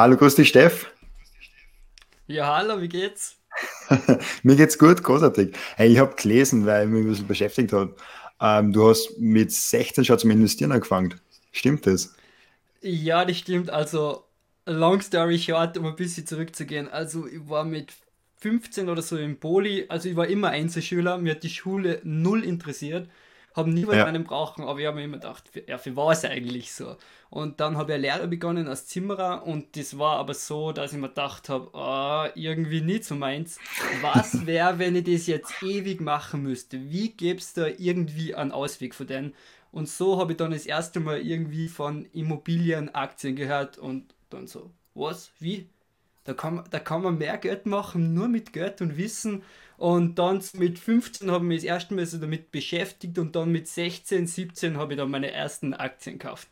Hallo, grüß dich, Steff. Ja, hallo, wie geht's? Mir geht's gut, großartig. Hey, ich habe gelesen, weil mich ein bisschen beschäftigt hat. Ähm, du hast mit 16 schon zum Investieren angefangen. Stimmt das? Ja, das stimmt. Also, long story short, um ein bisschen zurückzugehen. Also, ich war mit 15 oder so im Poli, also ich war immer Einzelschüler, mir hat die Schule null interessiert, habe nie was Ja. einen brauchen, aber ich habe mir immer gedacht, für, ja, für was eigentlich so? Und dann habe ich eine Lehre begonnen als Zimmerer und das war aber so, dass ich mir gedacht habe, ah, irgendwie nicht so meins. Was wäre, wenn ich das jetzt ewig machen müsste? Wie gäbe es da irgendwie einen Ausweg von denen? Und so habe ich dann das erste Mal irgendwie von Immobilienaktien gehört und dann so, was? Wie? Da kann, man- da kann man mehr Geld machen, nur mit Geld und Wissen. Und dann mit 15 habe ich mich das erste Mal so damit beschäftigt und dann mit 16, 17 habe ich dann meine ersten Aktien gekauft.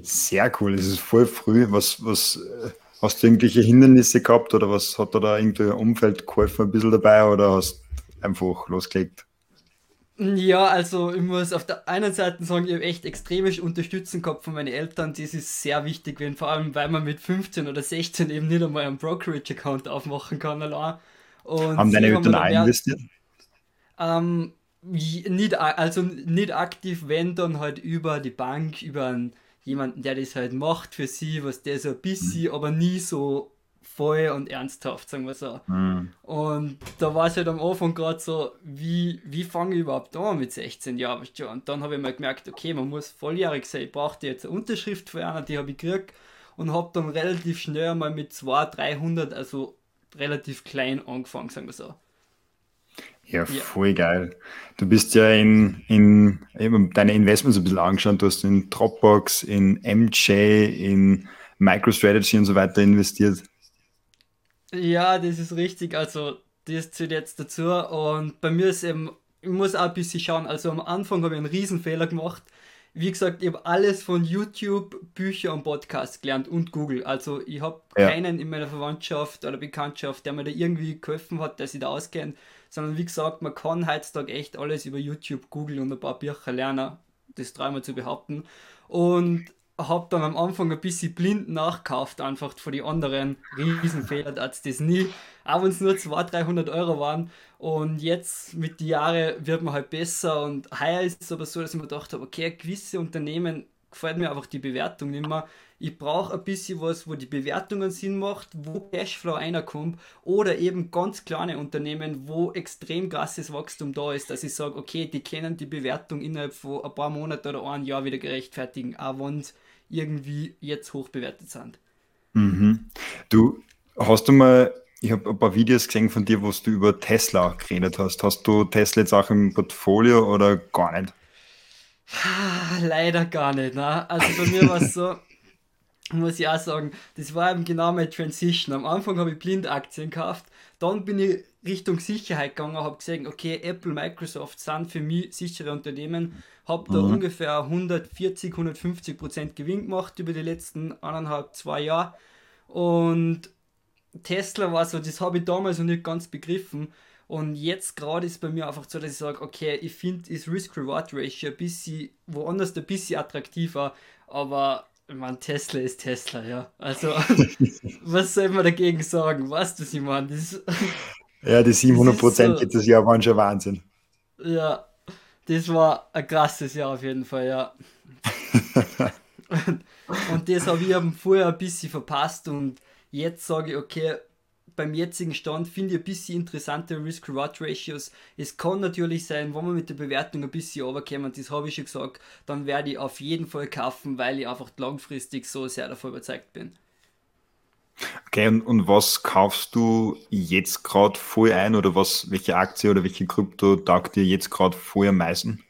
Sehr cool, das ist voll früh. Was, was, äh, hast du irgendwelche Hindernisse gehabt oder was hat da, da irgendwie ein Umfeld geholfen ein bisschen dabei oder hast einfach losgelegt? Ja, also ich muss auf der einen Seite sagen, ich habe echt extreme Unterstützung gehabt von meinen Eltern. Das ist sehr wichtig, wenn, vor allem weil man mit 15 oder 16 eben nicht einmal einen Brokerage-Account aufmachen kann allein. Und Haben deine Eltern auch investiert? Ähm, nicht, also nicht aktiv, wenn dann halt über die Bank, über einen, jemanden, der das halt macht für sie, was der so ein bisschen, aber nie so voll und ernsthaft, sagen wir so. Hm. Und da war es halt am Anfang gerade so, wie, wie fange ich überhaupt an mit 16 Jahren? Und dann habe ich mal gemerkt, okay, man muss volljährig sein. Ich brauchte jetzt eine Unterschrift für einer, die habe ich gekriegt und habe dann relativ schnell mal mit 200, 300, also relativ klein angefangen, sagen wir so. Ja, Ja. voll geil. Du bist ja in, in eben deine Investments ein bisschen angeschaut. Du hast in Dropbox, in MJ, in MicroStrategy und so weiter investiert. Ja, das ist richtig. Also, das zählt jetzt dazu. Und bei mir ist eben, ich muss auch ein bisschen schauen. Also, am Anfang habe ich einen Riesenfehler gemacht. Wie gesagt, ich habe alles von YouTube, Bücher und Podcasts gelernt und Google. Also, ich habe Ja. keinen in meiner Verwandtschaft oder Bekanntschaft, der mir da irgendwie geholfen hat, der sich da auskennt. Sondern wie gesagt, man kann heutzutage echt alles über YouTube, Google und ein paar Bücher lernen. Das dreimal zu behaupten. Und habe dann am Anfang ein bisschen blind nachkauft, einfach von den anderen Riesenfehler, dass das nie, auch wenn es nur 200, 300 Euro waren. Und jetzt mit den Jahren wird man halt besser. Und heuer ist es aber so, dass ich mir gedacht habe, okay, gewisse Unternehmen gefällt mir einfach die Bewertung nicht mehr. Ich brauche ein bisschen was, wo die Bewertungen Sinn macht, wo Cashflow reinkommt oder eben ganz kleine Unternehmen, wo extrem krasses Wachstum da ist, dass ich sage, okay, die können die Bewertung innerhalb von ein paar Monaten oder ein Jahr wieder gerechtfertigen, auch wenn sie irgendwie jetzt hoch bewertet sind. Mhm. Du, hast du mal, ich habe ein paar Videos gesehen von dir, wo du über Tesla geredet hast. Hast du Tesla jetzt auch im Portfolio oder gar nicht? Ah, Leider gar nicht, ne? Also bei mir war es so, muss ich auch sagen, das war eben genau meine Transition. Am Anfang habe ich blind Aktien gekauft, dann bin ich Richtung Sicherheit gegangen, habe gesehen, okay, Apple, Microsoft sind für mich sichere Unternehmen, habe da Mhm. ungefähr 140, 150 Prozent Gewinn gemacht über die letzten eineinhalb, zwei Jahre und Tesla war so, das habe ich damals noch nicht ganz begriffen. Und jetzt gerade ist bei mir einfach so, dass ich sage, okay, ich finde das Risk-Reward-Ratio ein bisschen, woanders ein bisschen attraktiver, aber ich mein, Tesla ist Tesla, ja. Also, was soll man dagegen sagen? Weißt du, meine? Das, Ja, die das 700 ist Prozent so, letztes Jahr waren schon Wahnsinn. ja, das war ein krasses Jahr auf jeden Fall, ja. Und das habe ich eben vorher ein bisschen verpasst und jetzt sage ich, okay, beim jetzigen Stand finde ich ein bisschen interessante Risk-Reward-Ratios. Es kann natürlich sein, wenn wir mit der Bewertung ein bisschen runterkommen, das habe ich schon gesagt, dann werde ich auf jeden Fall kaufen, weil ich einfach langfristig so sehr davon überzeugt bin. Okay, und, und was kaufst du jetzt gerade voll ein oder was, welche Aktie oder welche Krypto taugt dir jetzt gerade voll am meisten?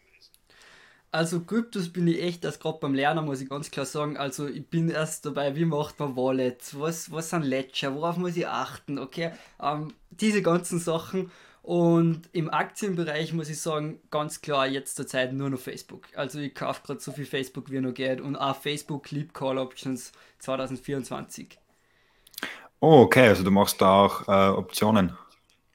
Also Kryptos bin ich echt erst gerade beim Lernen, muss ich ganz klar sagen. Also ich bin erst dabei, wie macht man Wallets, was, was sind Ledger, worauf muss ich achten, okay? Ähm, diese ganzen Sachen. Und im Aktienbereich muss ich sagen, ganz klar jetzt zur Zeit nur noch Facebook. Also ich kaufe gerade so viel Facebook wie noch geht und auch Facebook liebt Call Options 2024. Oh, okay, also du machst da auch äh, Optionen.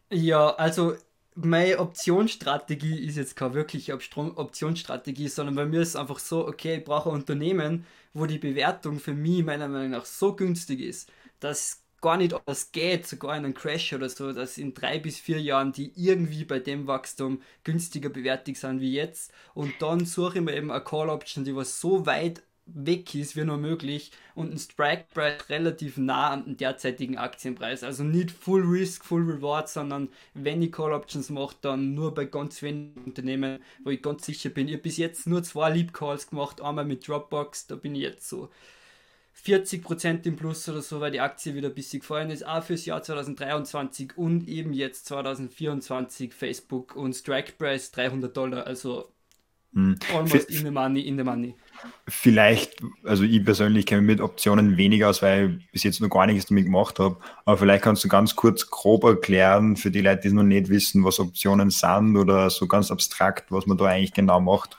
Ja, also meine Optionsstrategie ist jetzt keine wirkliche Optionsstrategie, sondern bei mir ist es einfach so, okay, ich brauche ein Unternehmen, wo die Bewertung für mich meiner Meinung nach so günstig ist, dass gar nicht alles geht, sogar in einem Crash oder so, dass in drei bis vier Jahren die irgendwie bei dem Wachstum günstiger bewertet sind wie jetzt. Und dann suche ich mir eben eine Call Option, die was so weit weg ist wie nur möglich und ein Strike Price relativ nah an den derzeitigen Aktienpreis. Also nicht Full Risk, Full Reward, sondern wenn ich Call Options mache, dann nur bei ganz wenigen Unternehmen, wo ich ganz sicher bin. Ich habe bis jetzt nur zwei Leap Calls gemacht, einmal mit Dropbox, da bin ich jetzt so 40% im Plus oder so, weil die Aktie wieder ein bisschen gefallen ist, auch fürs Jahr 2023 und eben jetzt 2024 Facebook und Strike Price 300 Dollar, also hm. almost in the money, in the money. Vielleicht, also ich persönlich kenne mich mit Optionen weniger aus, weil ich bis jetzt noch gar nichts damit gemacht habe, aber vielleicht kannst du ganz kurz grob erklären für die Leute, die noch nicht wissen, was Optionen sind oder so ganz abstrakt, was man da eigentlich genau macht.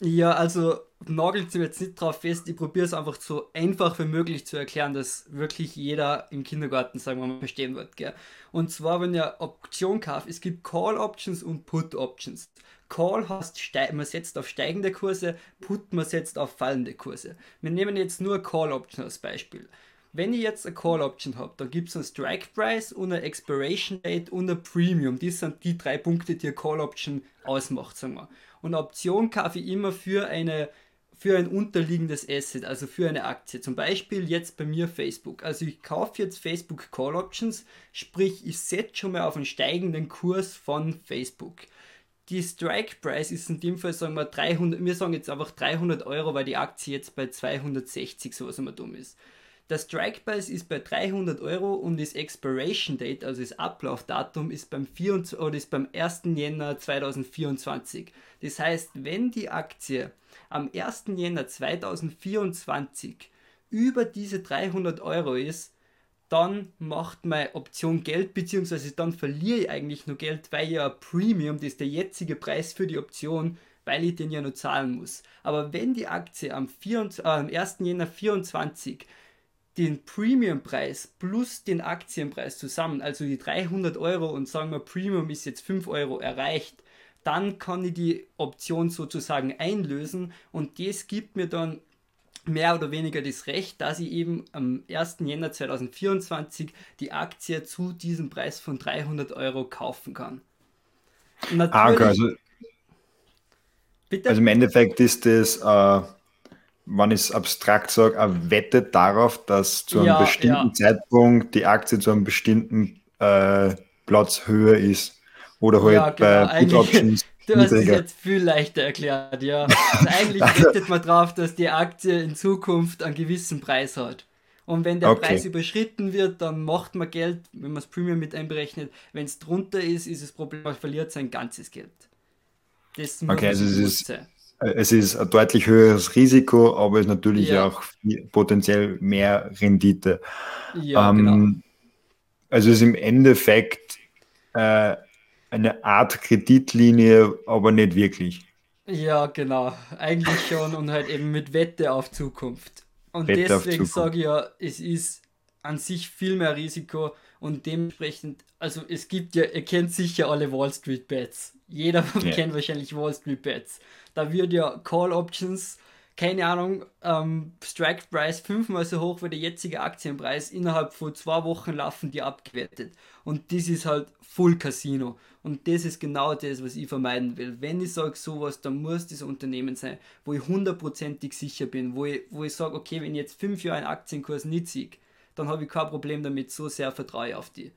Ja, also nagelt sie jetzt nicht drauf fest. Ich probiere es einfach so einfach wie möglich zu erklären, dass wirklich jeder im Kindergarten, sagen wir mal, verstehen wird. Gell? Und zwar, wenn ihr Option kauft, es gibt Call Options und Put Options. Call heißt, man setzt auf steigende Kurse, Put man setzt auf fallende Kurse. Wir nehmen jetzt nur Call Option als Beispiel. Wenn ich jetzt eine Call Option habe, dann gibt es einen Strike Price und eine Expiration Date und ein Premium. Das sind die drei Punkte, die eine Call Option ausmacht, sagen wir. Und eine Option kaufe ich immer für eine für ein unterliegendes Asset, also für eine Aktie. Zum Beispiel jetzt bei mir Facebook. Also ich kaufe jetzt Facebook Call Options, sprich ich setze schon mal auf einen steigenden Kurs von Facebook. Die Strike Price ist in dem Fall, sagen wir, 300, wir sagen jetzt einfach 300 Euro, weil die Aktie jetzt bei 260 so was immer dumm ist. Der Strike Price ist bei 300 Euro und das Expiration Date, also das Ablaufdatum, ist beim, 24, oder ist beim 1. Jänner 2024. Das heißt, wenn die Aktie am 1. Jänner 2024 über diese 300 Euro ist, dann macht meine Option Geld, beziehungsweise dann verliere ich eigentlich nur Geld, weil ja Premium, das ist der jetzige Preis für die Option, weil ich den ja nur zahlen muss. Aber wenn die Aktie am, 24, äh, am 1. Jänner 2024 den Premium-Preis plus den Aktienpreis zusammen, also die 300 Euro und sagen wir Premium ist jetzt 5 Euro erreicht, dann kann ich die Option sozusagen einlösen und das gibt mir dann mehr oder weniger das Recht, dass ich eben am 1. Jänner 2024 die Aktie zu diesem Preis von 300 Euro kaufen kann. Natürlich, ah, okay, also, also, im Endeffekt ist das, äh, wenn ich es abstrakt sage, eine Wette darauf, dass zu einem ja, bestimmten ja. Zeitpunkt die Aktie zu einem bestimmten äh, Platz höher ist. Oder halt ja, genau. bei Put Options. Du hast es jetzt viel leichter erklärt, ja. Also eigentlich wettet man darauf, dass die Aktie in Zukunft einen gewissen Preis hat. Und wenn der okay. Preis überschritten wird, dann macht man Geld, wenn man das Premium mit einberechnet. Wenn es drunter ist, ist das Problem, man verliert sein ganzes Geld. Das muss okay, also es ist, es ist ein deutlich höheres Risiko, aber es ist natürlich ja. auch potenziell mehr Rendite. Ja, ähm, genau. Also es ist im Endeffekt äh, eine Art Kreditlinie, aber nicht wirklich. Ja, genau. Eigentlich schon und halt eben mit Wette auf Zukunft. Und Wette deswegen sage ich ja, es ist an sich viel mehr Risiko und dementsprechend, also es gibt ja, ihr kennt sicher alle Wall Street Bets. Jeder ja. kennt wahrscheinlich Wall Street Bets. Da wird ja Call Options keine Ahnung, ähm, Strike Price fünfmal so hoch wie der jetzige Aktienpreis. Innerhalb von zwei Wochen laufen die abgewertet. Und das ist halt Full Casino. Und das ist genau das, was ich vermeiden will. Wenn ich sage sowas, dann muss das Unternehmen sein, wo ich hundertprozentig sicher bin, wo ich, wo ich sage, okay, wenn ich jetzt fünf Jahre einen Aktienkurs nicht sehe, dann habe ich kein Problem damit, so sehr vertraue ich auf die.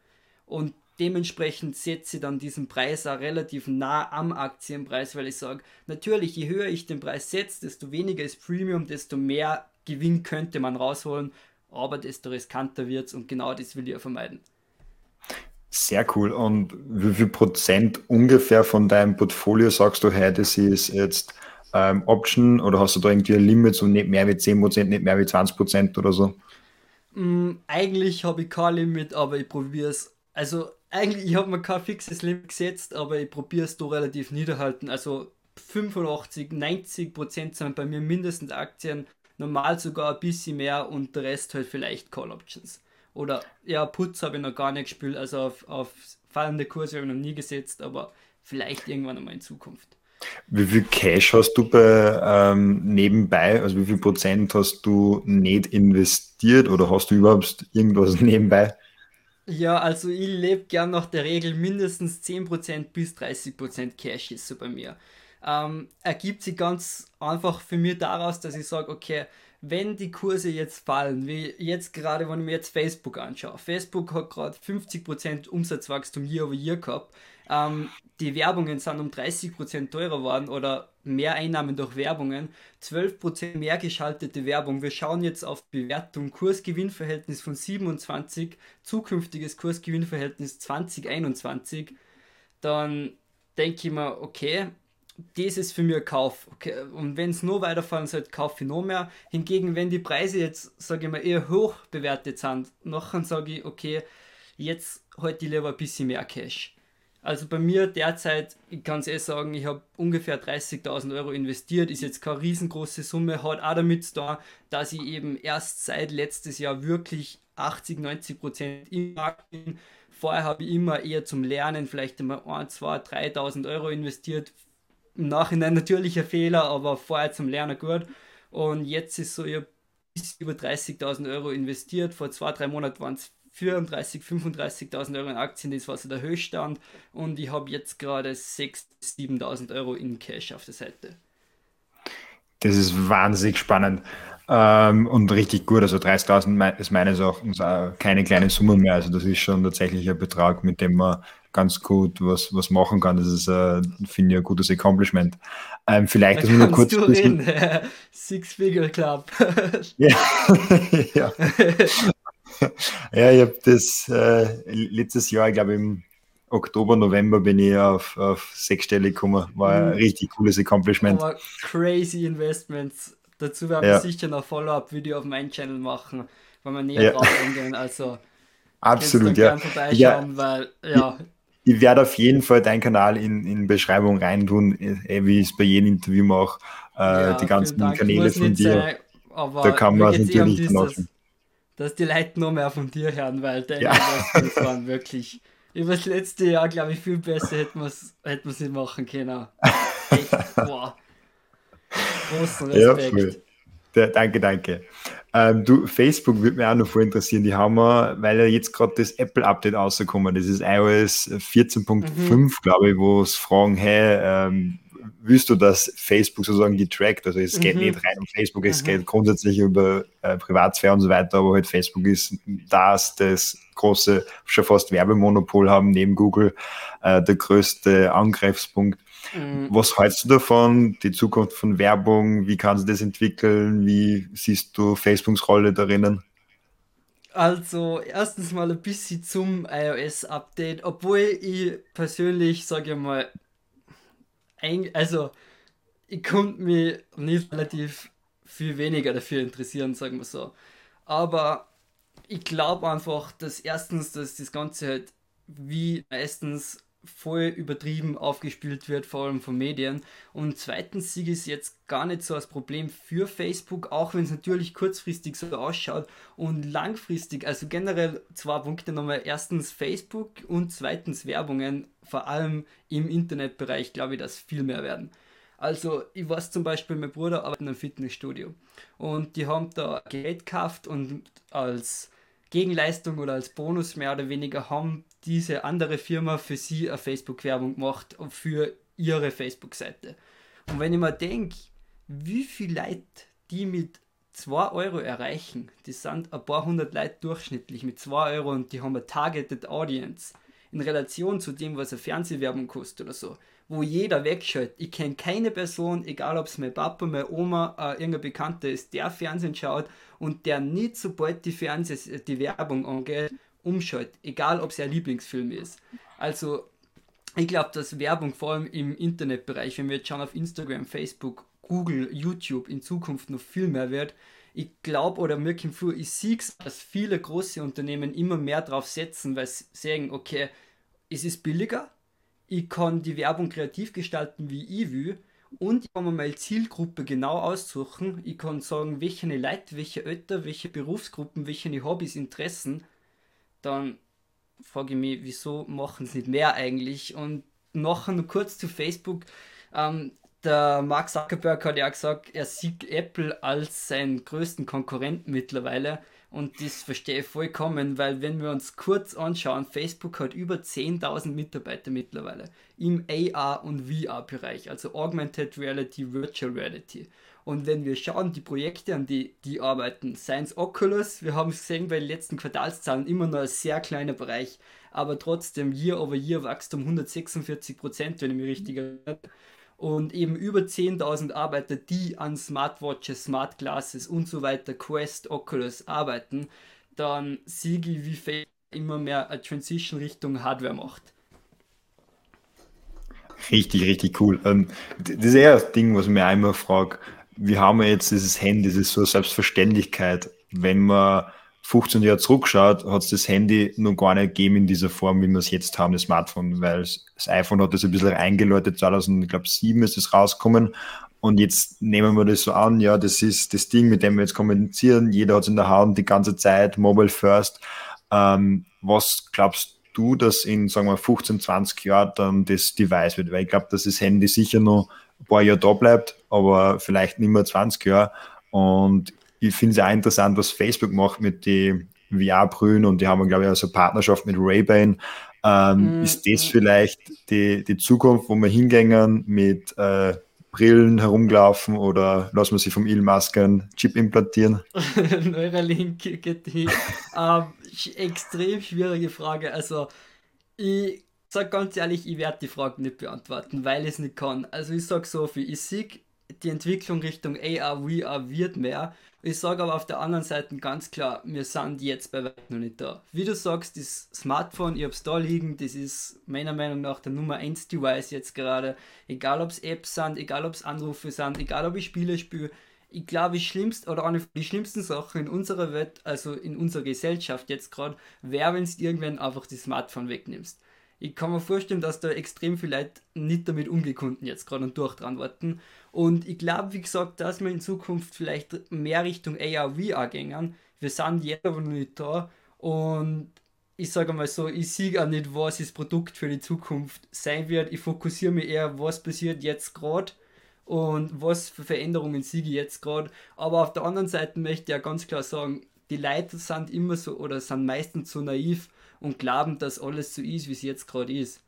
Und Dementsprechend setze ich dann diesen Preis auch relativ nah am Aktienpreis, weil ich sage, natürlich, je höher ich den Preis setze, desto weniger ist Premium, desto mehr Gewinn könnte man rausholen, aber desto riskanter wird es und genau das will ich ja vermeiden. Sehr cool. Und wie viel Prozent ungefähr von deinem Portfolio sagst du heute, das ist jetzt ähm, Option oder hast du da irgendwie ein Limit, so nicht mehr wie 10%, nicht mehr wie 20% oder so? Mm, eigentlich habe ich kein Limit, aber ich probiere es. Also eigentlich, ich habe mir kein fixes Limit gesetzt, aber ich probiere es da relativ niederhalten. Also 85, 90 Prozent sind bei mir mindestens Aktien, normal sogar ein bisschen mehr und der Rest halt vielleicht Call Options. Oder ja, Putz habe ich noch gar nicht gespielt, also auf, auf fallende Kurse habe ich noch nie gesetzt, aber vielleicht irgendwann einmal in Zukunft. Wie viel Cash hast du bei ähm, nebenbei, also wie viel Prozent hast du nicht investiert oder hast du überhaupt irgendwas nebenbei? Ja, also ich lebe gern nach der Regel mindestens 10% bis 30% Cash ist so bei mir. Ähm, ergibt sich ganz einfach für mich daraus, dass ich sage, okay, wenn die Kurse jetzt fallen, wie jetzt gerade, wenn ich mir jetzt Facebook anschaue, Facebook hat gerade 50% Umsatzwachstum year over year gehabt, ähm, die Werbungen sind um 30% teurer geworden oder mehr Einnahmen durch Werbungen, 12% mehr geschaltete Werbung. Wir schauen jetzt auf Bewertung, Kursgewinnverhältnis von 27, zukünftiges Kursgewinnverhältnis 2021. Dann denke ich mir, okay, das ist für mich ein Kauf. Okay. Und wenn es nur weiterfahren sollte, kaufe ich noch mehr. Hingegen, wenn die Preise jetzt, sage ich mal, eher hoch bewertet sind, nachher sage ich, okay, jetzt halte ich lieber ein bisschen mehr Cash. Also bei mir derzeit, ich kann es eh sagen, ich habe ungefähr 30.000 Euro investiert, ist jetzt keine riesengroße Summe, hat auch damit tun, dass ich eben erst seit letztes Jahr wirklich 80, 90 Prozent im Markt bin. Vorher habe ich immer eher zum Lernen vielleicht einmal 1, 2, 3.000 Euro investiert, im Nachhinein natürlich ein Fehler, aber vorher zum Lernen gut. Und jetzt ist so, ich habe über 30.000 Euro investiert. Vor zwei, drei Monaten waren es 34.000, 35.000 Euro in Aktien, das war so der Höchststand. Und ich habe jetzt gerade 6.000, 7.000 Euro in Cash auf der Seite. Das ist wahnsinnig spannend ähm, und richtig gut. Also 30.000 ist meines Erachtens keine kleine Summe mehr. Also das ist schon tatsächlich ein Betrag, mit dem man ganz gut was, was machen kann. Das ist, äh, finde ich, ein gutes Accomplishment. Ähm, vielleicht, da dass nur kurz. Du bisschen... Six-Figure Club. ja. ja. ja, ich habe das äh, letztes Jahr, ich glaube im Oktober, November bin ich auf, auf sechsstellig gekommen. War ein mhm. richtig cooles Accomplishment. Aber crazy Investments. Dazu werden ja. wir sicher noch Follow-up-Video auf meinem Channel machen, wenn wir näher ja. drauf eingehen. Also absolut, ja. Ja. weil ja ich werde auf jeden Fall deinen Kanal in, in Beschreibung reintun, eh, wie ich es bei jedem Interview mache. Äh, ja, die ganzen Kanäle von dir. Sein, da kann man es natürlich eh um Dass die Leute noch mehr von dir hören, weil deine ja. waren wirklich über das letzte Jahr, glaube ich, viel besser hätten wir es hätten nicht machen können. Echt, boah. Großen Respekt. Ja, danke, danke. Ähm, du, Facebook würde mich auch noch voll interessieren. Die haben wir, weil ja jetzt gerade das Apple-Update rausgekommen das ist iOS 14.5, mhm. glaube ich, wo es fragen, hey, ähm, willst du, dass Facebook sozusagen getrackt? Also es geht mhm. nicht rein um Facebook, es mhm. geht grundsätzlich über äh, Privatsphäre und so weiter, aber halt Facebook ist das, das große, schon fast Werbemonopol haben neben Google, äh, der größte Angriffspunkt. Mhm. Was hältst du davon? Die Zukunft von Werbung, wie kann sich das entwickeln? Wie siehst du Facebooks Rolle darin? Also, erstens mal ein bisschen zum iOS-Update, obwohl ich persönlich, sage ich mal, also, ich konnte mich nicht relativ viel weniger dafür interessieren, sagen wir so. Aber ich glaube einfach, dass erstens, dass das Ganze halt wie meistens voll übertrieben aufgespielt wird, vor allem von Medien. Und zweitens ich es jetzt gar nicht so als Problem für Facebook, auch wenn es natürlich kurzfristig so ausschaut und langfristig, also generell zwei Punkte nochmal. Erstens Facebook und zweitens Werbungen, vor allem im Internetbereich, glaube ich, dass viel mehr werden. Also, ich weiß zum Beispiel, mein Bruder arbeitet in einem Fitnessstudio und die haben da Gerät gekauft und als Gegenleistung oder als Bonus mehr oder weniger haben diese andere Firma für sie eine Facebook-Werbung gemacht für ihre Facebook-Seite. Und wenn ich mir denke, wie viele Leute die mit 2 Euro erreichen, die sind ein paar hundert Leute durchschnittlich mit 2 Euro und die haben eine Targeted Audience in Relation zu dem, was eine Fernsehwerbung kostet oder so, wo jeder wegschaut. Ich kenne keine Person, egal ob es mein Papa, meine Oma, äh, irgendein Bekannter ist, der Fernsehen schaut und der nicht, sobald die Fernseh die Werbung angeht, umschaut, egal ob es ein Lieblingsfilm ist. Also ich glaube, dass Werbung vor allem im Internetbereich, wenn wir jetzt schauen auf Instagram, Facebook, Google, YouTube in Zukunft noch viel mehr wird. Ich glaube oder mir kommt vor, ich sehe es, dass viele große Unternehmen immer mehr drauf setzen, weil sie sagen, okay, es ist billiger, ich kann die Werbung kreativ gestalten, wie ich will und ich kann mir meine Zielgruppe genau aussuchen. Ich kann sagen, welche Leute, welche Ötter, welche Berufsgruppen, welche Hobbys, Interessen dann frage ich mich, wieso machen sie nicht mehr eigentlich? Und noch kurz zu Facebook. Ähm, der Mark Zuckerberg hat ja gesagt, er sieht Apple als seinen größten Konkurrenten mittlerweile. Und das verstehe ich vollkommen, weil wenn wir uns kurz anschauen, Facebook hat über 10.000 Mitarbeiter mittlerweile im AR- und VR-Bereich, also Augmented Reality, Virtual Reality. Und wenn wir schauen, die Projekte, an die die arbeiten, Science Oculus, wir haben es gesehen bei den letzten Quartalszahlen, immer noch ein sehr kleiner Bereich, aber trotzdem Year over Year Wachstum 146 Prozent, wenn ich mich richtig erinnere und eben über 10.000 Arbeiter, die an Smartwatches, Smart Glasses und so weiter, Quest, Oculus arbeiten, dann sehe ich, wie Facebook immer mehr eine Transition Richtung Hardware macht. Richtig, richtig cool. Ähm, das ist eher das Ding, was ich mir einmal frage. Wir haben ja jetzt dieses Handy, das ist so eine Selbstverständlichkeit. Wenn man 15 Jahre zurückschaut, hat es das Handy noch gar nicht gegeben in dieser Form, wie wir es jetzt haben, das Smartphone, weil das iPhone hat das ein bisschen eingeläutet, 2007 ist es rausgekommen und jetzt nehmen wir das so an, ja, das ist das Ding, mit dem wir jetzt kommunizieren, jeder hat es in der Hand die ganze Zeit, Mobile First. Ähm, was glaubst du, dass in, sagen wir, 15, 20 Jahren dann das Device wird? Weil ich glaube, dass das Handy sicher noch ein paar Jahre da bleibt, aber vielleicht nicht mehr 20 Jahre. Und ich finde es auch interessant, was Facebook macht mit den VR-Brühen und die haben, glaube ich, also Partnerschaft mit Ray-Ban. Ähm, mm, ist das vielleicht die, die Zukunft, wo wir hingängen mit äh, Brillen herumlaufen oder lassen wir sie vom Elon Musk einen Chip implantieren? Neuralink geht die. ähm, extrem schwierige Frage. Also, ich sage ganz ehrlich, ich werde die Frage nicht beantworten, weil ich es nicht kann. Also, ich sage so viel: Ich sehe, die Entwicklung Richtung AR, VR wird mehr. Ich sage aber auf der anderen Seite ganz klar, wir sind jetzt bei weitem noch nicht da. Wie du sagst, das Smartphone, ich habe es da liegen, das ist meiner Meinung nach der Nummer 1 Device jetzt gerade. Egal ob es Apps sind, egal ob es Anrufe sind, egal ob ich Spiele spiele. Ich glaube, die schlimmste oder eine die schlimmsten Sachen in unserer Welt, also in unserer Gesellschaft jetzt gerade, wäre, wenn du irgendwann einfach das Smartphone wegnimmst. Ich kann mir vorstellen, dass da extrem viele Leute nicht damit umgekunden jetzt gerade und durchtranwarten. Und ich glaube, wie gesagt, dass wir in Zukunft vielleicht mehr Richtung AR, VR gehen. Wir sind jetzt aber noch nicht da. Und ich sage mal so, ich sehe auch nicht, was das Produkt für die Zukunft sein wird. Ich fokussiere mich eher, was passiert jetzt gerade und was für Veränderungen sehe ich jetzt gerade. Aber auf der anderen Seite möchte ich ja ganz klar sagen, die Leute sind immer so oder sind meistens so naiv und glauben, dass alles so ist, wie es jetzt gerade ist.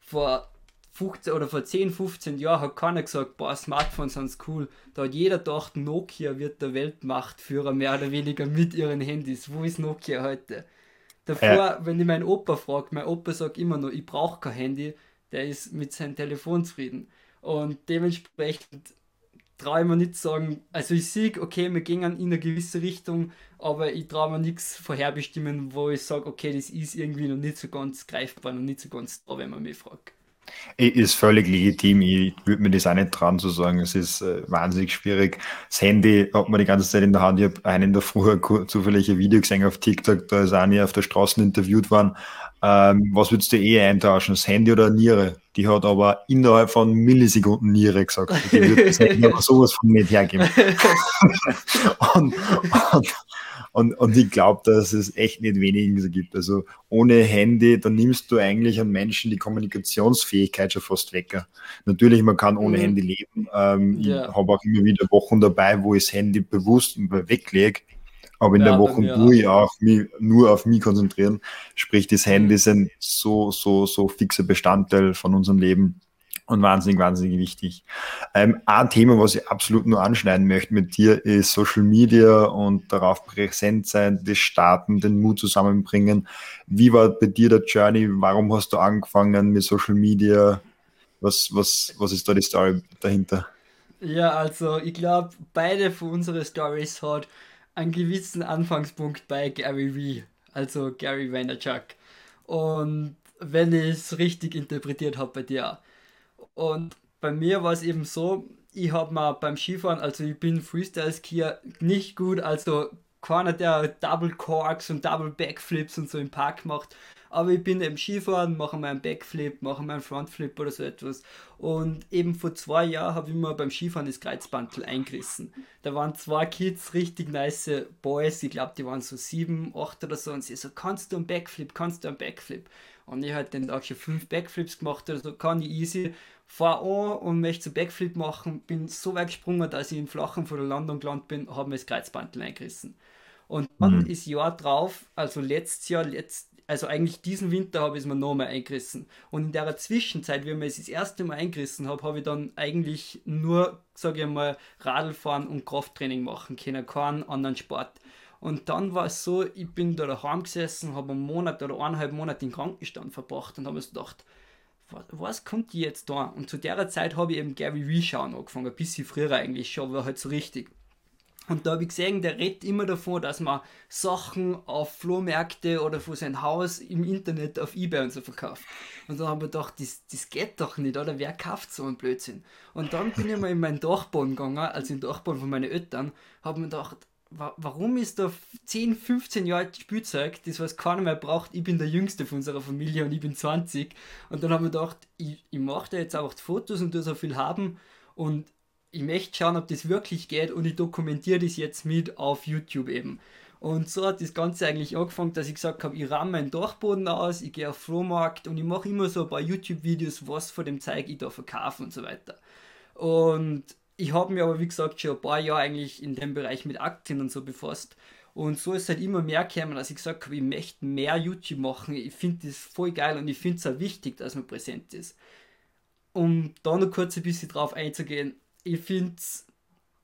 Vor 15 oder vor 10, 15 Jahren hat keiner gesagt, boah, Smartphones sind cool. Da hat jeder gedacht, Nokia wird der Weltmachtführer mehr oder weniger mit ihren Handys. Wo ist Nokia heute? Davor, ja. wenn ich meinen Opa frage, mein Opa sagt immer nur, ich brauche kein Handy, der ist mit seinem Telefon zufrieden. Und dementsprechend traue ich mir nicht sagen, also ich sehe, okay, wir gehen in eine gewisse Richtung, aber ich traue mir nichts vorherbestimmen, wo ich sage, okay, das ist irgendwie noch nicht so ganz greifbar, noch nicht so ganz da, wenn man mich fragt. Ist völlig legitim. Ich würde mir das auch nicht trauen zu sagen. Es ist äh, wahnsinnig schwierig. Das Handy hat man die ganze Zeit in der Hand. Ich habe einen der früher zufällig ein Video gesehen auf TikTok, da ist eine auf der Straße interviewt worden. Ähm, was würdest du eh eintauschen, das Handy oder Niere? Die hat aber innerhalb von Millisekunden Niere gesagt. Die würde das Handy aber sowas von nicht hergeben. und, und und, und ich glaube, dass es echt nicht wenige gibt. Also ohne Handy, dann nimmst du eigentlich an Menschen die Kommunikationsfähigkeit schon fast weg. Natürlich, man kann ohne mhm. Handy leben. Ähm, ja. Ich habe auch immer wieder Wochen dabei, wo ich das Handy bewusst weglege. Aber in ja, der Woche wo ich auch mich nur auf mich konzentrieren. Sprich, das Handy mhm. ist ein so, so, so fixer Bestandteil von unserem Leben und wahnsinnig, wahnsinnig wichtig. Ähm, ein Thema, was ich absolut nur anschneiden möchte mit dir, ist Social Media und darauf präsent sein, das Starten, den Mut zusammenbringen. Wie war bei dir der Journey? Warum hast du angefangen mit Social Media? Was, was, was ist da die Story dahinter? Ja, also ich glaube, beide von unseren Stories hat einen gewissen Anfangspunkt bei Gary Vee, also Gary Vaynerchuk. Und wenn ich es richtig interpretiert habe bei dir, und bei mir war es eben so, ich habe mal beim Skifahren, also ich bin Freestyle-Skier nicht gut, also keiner, der Double Corks und Double Backflips und so im Park macht. Aber ich bin eben Skifahren, mache mal einen Backflip, mache mal einen Frontflip oder so etwas. Und eben vor zwei Jahren habe ich mir beim Skifahren das Kreuzbandel eingerissen. Da waren zwei Kids, richtig nice Boys, ich glaube, die waren so sieben, acht oder so. Und sie so, kannst du einen Backflip, kannst du einen Backflip? Und ich halt den Tag schon fünf Backflips gemacht oder so, kann ich easy. Fahr an und möchte so Backflip machen, bin so weit gesprungen, dass ich im Flachen vor der Landung gelandet bin, habe mir das Kreuzbandel eingerissen. Und dann mhm. ist Jahr drauf, also letztes Jahr, letzt, also eigentlich diesen Winter habe ich es mir nochmal eingerissen. Und in der Zwischenzeit, wie ich es das erste Mal eingerissen habe, habe ich dann eigentlich nur, sage ich mal, Radlfahren und Krafttraining machen können, keinen anderen Sport. Und dann war es so, ich bin da daheim gesessen, habe einen Monat oder eineinhalb Monate im Krankenstand verbracht und habe mir gedacht, was, was kommt jetzt da? Und zu der Zeit habe ich eben Gary Vee schauen angefangen, ein bisschen früher eigentlich schon, aber halt so richtig. Und da habe ich gesehen, der redet immer davon, dass man Sachen auf Flohmärkte oder von sein Haus im Internet auf Ebay und so verkauft. Und dann habe ich gedacht, das, das geht doch nicht, oder? Wer kauft so einen Blödsinn? Und dann bin ich mal in meinen Dachboden gegangen, also in den Dachboden von meinen Eltern, habe mir gedacht, warum ist da 10, 15 Jahre Spielzeug, das was keiner mehr braucht, ich bin der Jüngste von unserer Familie und ich bin 20. Und dann habe ich gedacht, ich, ich mache da jetzt einfach Fotos und du so viel haben und ich möchte schauen, ob das wirklich geht und ich dokumentiere das jetzt mit auf YouTube eben. Und so hat das Ganze eigentlich angefangen, dass ich gesagt habe, ich ramme meinen Dachboden aus, ich gehe auf Flohmarkt und ich mache immer so ein paar YouTube-Videos, was von dem Zeug ich da verkaufe und so weiter. Und ich habe mich aber, wie gesagt, schon ein paar Jahre eigentlich in dem Bereich mit Aktien und so befasst. Und so ist halt immer mehr gekommen, dass ich gesagt habe, ich möchte mehr YouTube machen. Ich finde das voll geil und ich finde es auch wichtig, dass man präsent ist. Um da noch kurz ein bisschen drauf einzugehen, ich finde es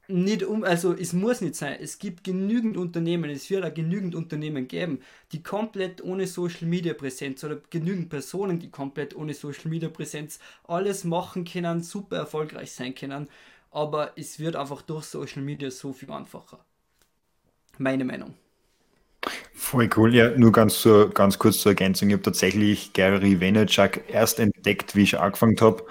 nicht um, also es muss nicht sein. Es gibt genügend Unternehmen, es wird auch genügend Unternehmen geben, die komplett ohne Social Media Präsenz oder genügend Personen, die komplett ohne Social Media Präsenz alles machen können, super erfolgreich sein können. Aber es wird einfach durch Social Media so viel einfacher. Meine Meinung. Voll cool. Ja, nur ganz, zur, ganz kurz zur Ergänzung. Ich habe tatsächlich Gary Vaynerchuk erst entdeckt, wie ich angefangen habe.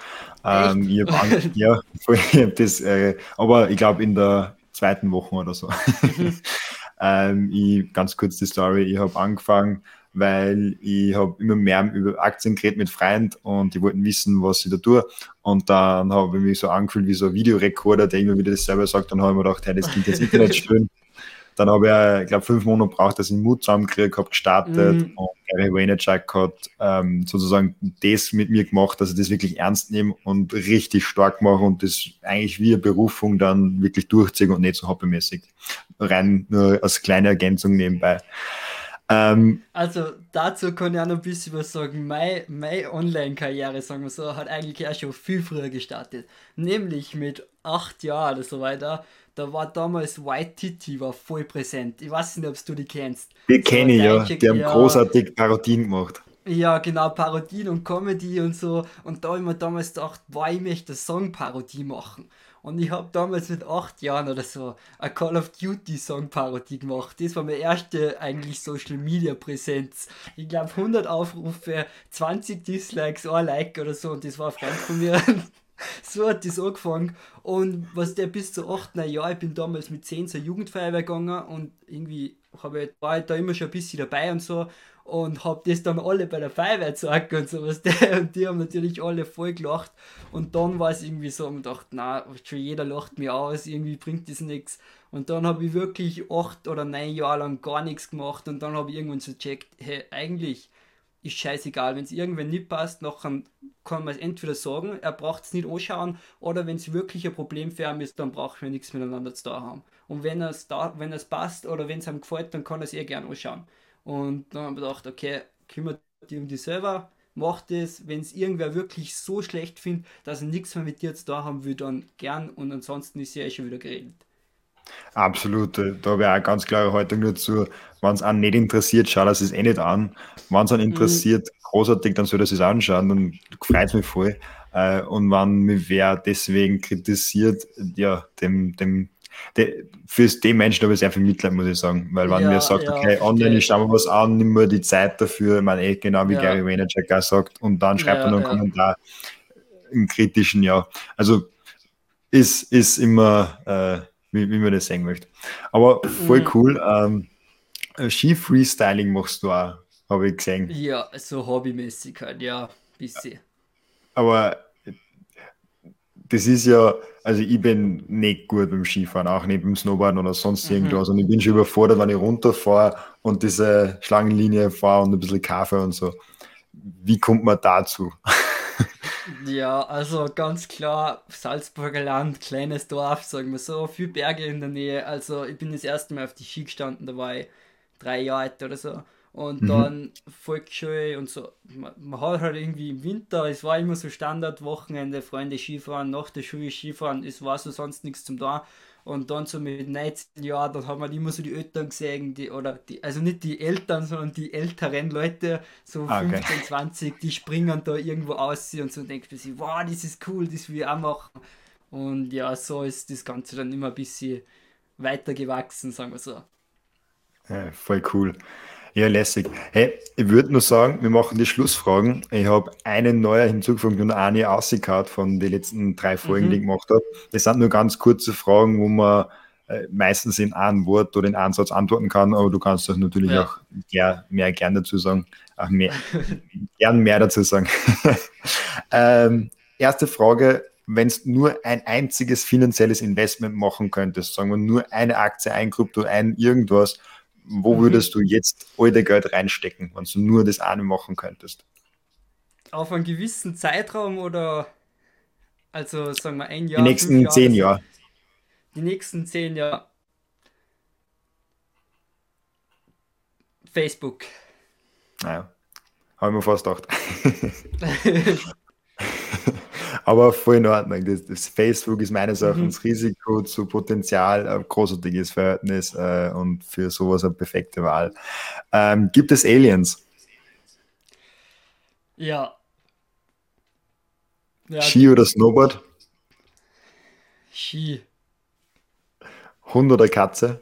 Ähm, ich hab an, ja, voll, das, äh, aber ich glaube in der zweiten Woche oder so. Mhm. ähm, ich, ganz kurz die Story. Ich habe angefangen, weil ich habe immer mehr über Aktien geredet mit Freunden und die wollten wissen, was ich da tue. Und dann habe ich mich so angefühlt wie so ein Videorekorder, der immer wieder das selber sagt. Dann habe ich mir gedacht, hey, das klingt jetzt Internet schön. Dann habe ich, ich glaube, fünf Monate braucht, dass ich Mut zusammenkriege, habe gestartet mhm. und Gary Vaynerchuk hat ähm, sozusagen das mit mir gemacht, dass ich das wirklich ernst nehme und richtig stark mache und das eigentlich wie eine Berufung dann wirklich durchziehe und nicht so hobbymäßig. Rein nur als kleine Ergänzung nebenbei. Ähm, also dazu kann ich auch noch ein bisschen was sagen. Meine, meine Online-Karriere, sagen wir so, hat eigentlich auch schon viel früher gestartet. Nämlich mit acht Jahren oder so weiter. Da war damals White Titty war voll präsent. Ich weiß nicht, ob du die kennst. Die kenne ich ja. Die haben ja, großartig Parodien gemacht. Ja, genau, Parodien und Comedy und so. Und da habe ich mir damals gedacht, boah, ich möchte eine Song-Parodie machen. Und ich habe damals mit acht Jahren oder so eine Call of Duty Song-Parodie gemacht. Das war meine erste eigentlich Social Media Präsenz. Ich glaube 100 Aufrufe, 20 Dislikes, ein Like oder so. Und das war ein Freund von mir. so hat das angefangen. Und was der bis zu 8, Jahren, ich bin damals mit 10 zur Jugendfeuerwehr gegangen und irgendwie ich, war ich da immer schon ein bisschen dabei und so und habe das dann alle bei der Feuerwehr gezeigt und sowas. Und die haben natürlich alle voll gelacht. Und dann war es irgendwie so, und dachte, na, schon jeder lacht mir aus, irgendwie bringt das nichts. Und dann habe ich wirklich acht oder neun Jahre lang gar nichts gemacht und dann habe ich irgendwann so gecheckt, hey, eigentlich ist scheißegal, wenn es irgendwann nicht passt, nachher kann man es entweder sagen, er braucht es nicht anschauen, oder wenn es wirklich ein Problem für ihn ist, dann brauchen wir nichts miteinander zu tun haben. Und wenn es da, wenn es passt oder wenn es ihm gefällt, dann kann er es eh gerne anschauen. Und dann haben wir gedacht, okay, kümmert dich um dich selber, mach das. Wenn es irgendwer wirklich so schlecht findet, dass er nichts mehr mit dir zu tun haben will, dann gern. Und ansonsten ist ja eh schon wieder geredet. Absolut, da habe ich auch ganz klare Haltung dazu. Wenn es einen nicht interessiert, schau das es eh nicht an. Wenn es einen mhm. interessiert, mhm. großartig, dann soll er es anschauen, dann freut es mich voll. Äh, und wenn mich wer deswegen kritisiert, ja, dem, dem de, für den Menschen habe ich sehr viel Mitleid, muss ich sagen. Weil wenn ja, mir sagt, ja, okay, online, ich schaue mir was an, nimm mir die Zeit dafür, ich meine, eh, genau wie ja. Gary Vaynerchuk auch sagt, und dann schreibt ja, er noch einen Kommentar im kritischen, ja. Also ist, ist immer äh, wie, wie man das sehen möchte. Aber voll mhm. cool. Ähm, Ski-Freestyling machst du auch, habe ich gesehen. Ja, so hobbymäßig halt, ja, bisschen. Aber das ist ja, also ich bin nicht gut beim Skifahren, auch nicht beim Snowboarden oder sonst mhm. irgendwas. Und ich bin schon überfordert, wenn ich runterfahre und diese Schlangenlinie fahre und ein bisschen Kaffee und so. Wie kommt man dazu? Ja, also ganz klar, Salzburger Land, kleines Dorf, sagen wir so, viel Berge in der Nähe. Also ich bin das erste Mal auf die Ski gestanden, da war ich drei Jahre alt oder so. Und mhm. dann Volksschule und so. Man, man, hat halt irgendwie im Winter, es war immer so Standardwochenende, Freunde Skifahren, nach der Schule Skifahren, es war so sonst nichts zum da. Und dann so mit 19 Jahren, dann haben wir immer so die Eltern gesehen, die, oder die, also nicht die Eltern, sondern die älteren Leute, so ah, okay. 15, 20, die springen da irgendwo aus und so denkt man sich, wow, das ist cool, das will ich auch machen. Und ja, so ist das Ganze dann immer ein bisschen weiter gewachsen, sagen wir so. Ja, voll cool. Ja, lässig. Hey, ich würde nur sagen, wir machen die Schlussfragen. Ich habe einen neuer hinzugefügt und eine ausgekaut von den letzten drei Folgen, mhm. die ich gemacht habe. Das sind nur ganz kurze Fragen, wo man äh, meistens in einem Wort oder in einem Satz antworten kann, aber du kannst auch natürlich ja. auch mehr, mehr gern dazu sagen. Auch mehr, gern mehr dazu sagen. ähm, erste Frage, wenn es nur ein einziges finanzielles Investment machen könntest, sagen wir nur eine Aktie, ein Krypto, ein irgendwas, wo mhm. würdest du jetzt all dein Geld reinstecken, wenn du nur das eine machen könntest? Auf einen gewissen Zeitraum oder also sagen wir ein Jahr? Die nächsten Jahre, zehn Jahre. Die nächsten zehn Jahre. Facebook. Naja, habe ich mir fast gedacht. Aber voll in Ordnung. Das, das Facebook ist meines mhm. Erachtens mhm. Risiko zu Potenzial ein großartiges Verhältnis äh, und für sowas eine perfekte Wahl. Ähm, gibt es Aliens? Ja. ja Ski oder Snowboard? Ski. Hund oder Katze?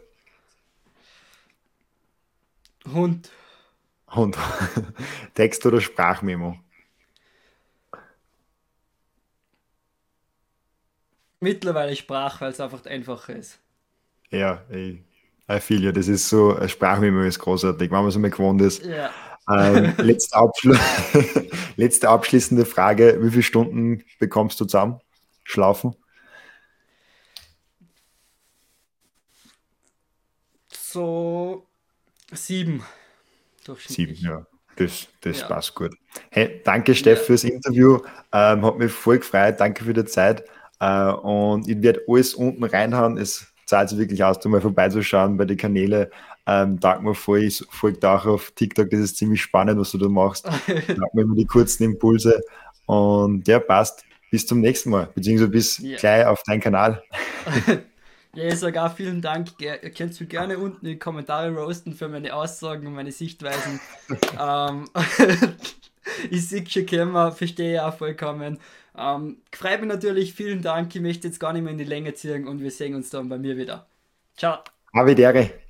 Hund. Hund. Text oder Sprachmemo? Mittlerweile Sprache, weil es einfach einfacher ist. Ja, ich, I feel you. Das ist so, Sprachmemo ist großartig, wenn man es einmal gewohnt ist. Ja. Ähm, letzte, Abschlu letzte abschließende Frage: Wie viele Stunden bekommst du zusammen? Schlafen? So sieben. Sieben, ja. Das, das ja. passt gut. Hey, danke, Steff, ja. fürs Interview. Ähm, hat mich voll gefreut. Danke für die Zeit. Äh, und ich werde alles unten reinhauen. Es zahlt sich wirklich aus, da mal vorbeizuschauen bei den Kanälen. Ähm, voll, ich folge auch auf TikTok, das ist ziemlich spannend, was du da machst. danke mir immer die kurzen Impulse. Und ja, passt. Bis zum nächsten Mal, beziehungsweise bis yeah. gleich auf deinen Kanal. ja, ich sage auch vielen Dank. Ihr könnt mich gerne unten in die Kommentare roasten für meine Aussagen und meine Sichtweisen. ähm, ich sehe schon, verstehe auch vollkommen. Ähm, freut mich natürlich, vielen Dank. Ich möchte jetzt gar nicht mehr in die Länge ziehen und wir sehen uns dann bei mir wieder. Ciao. Avidere.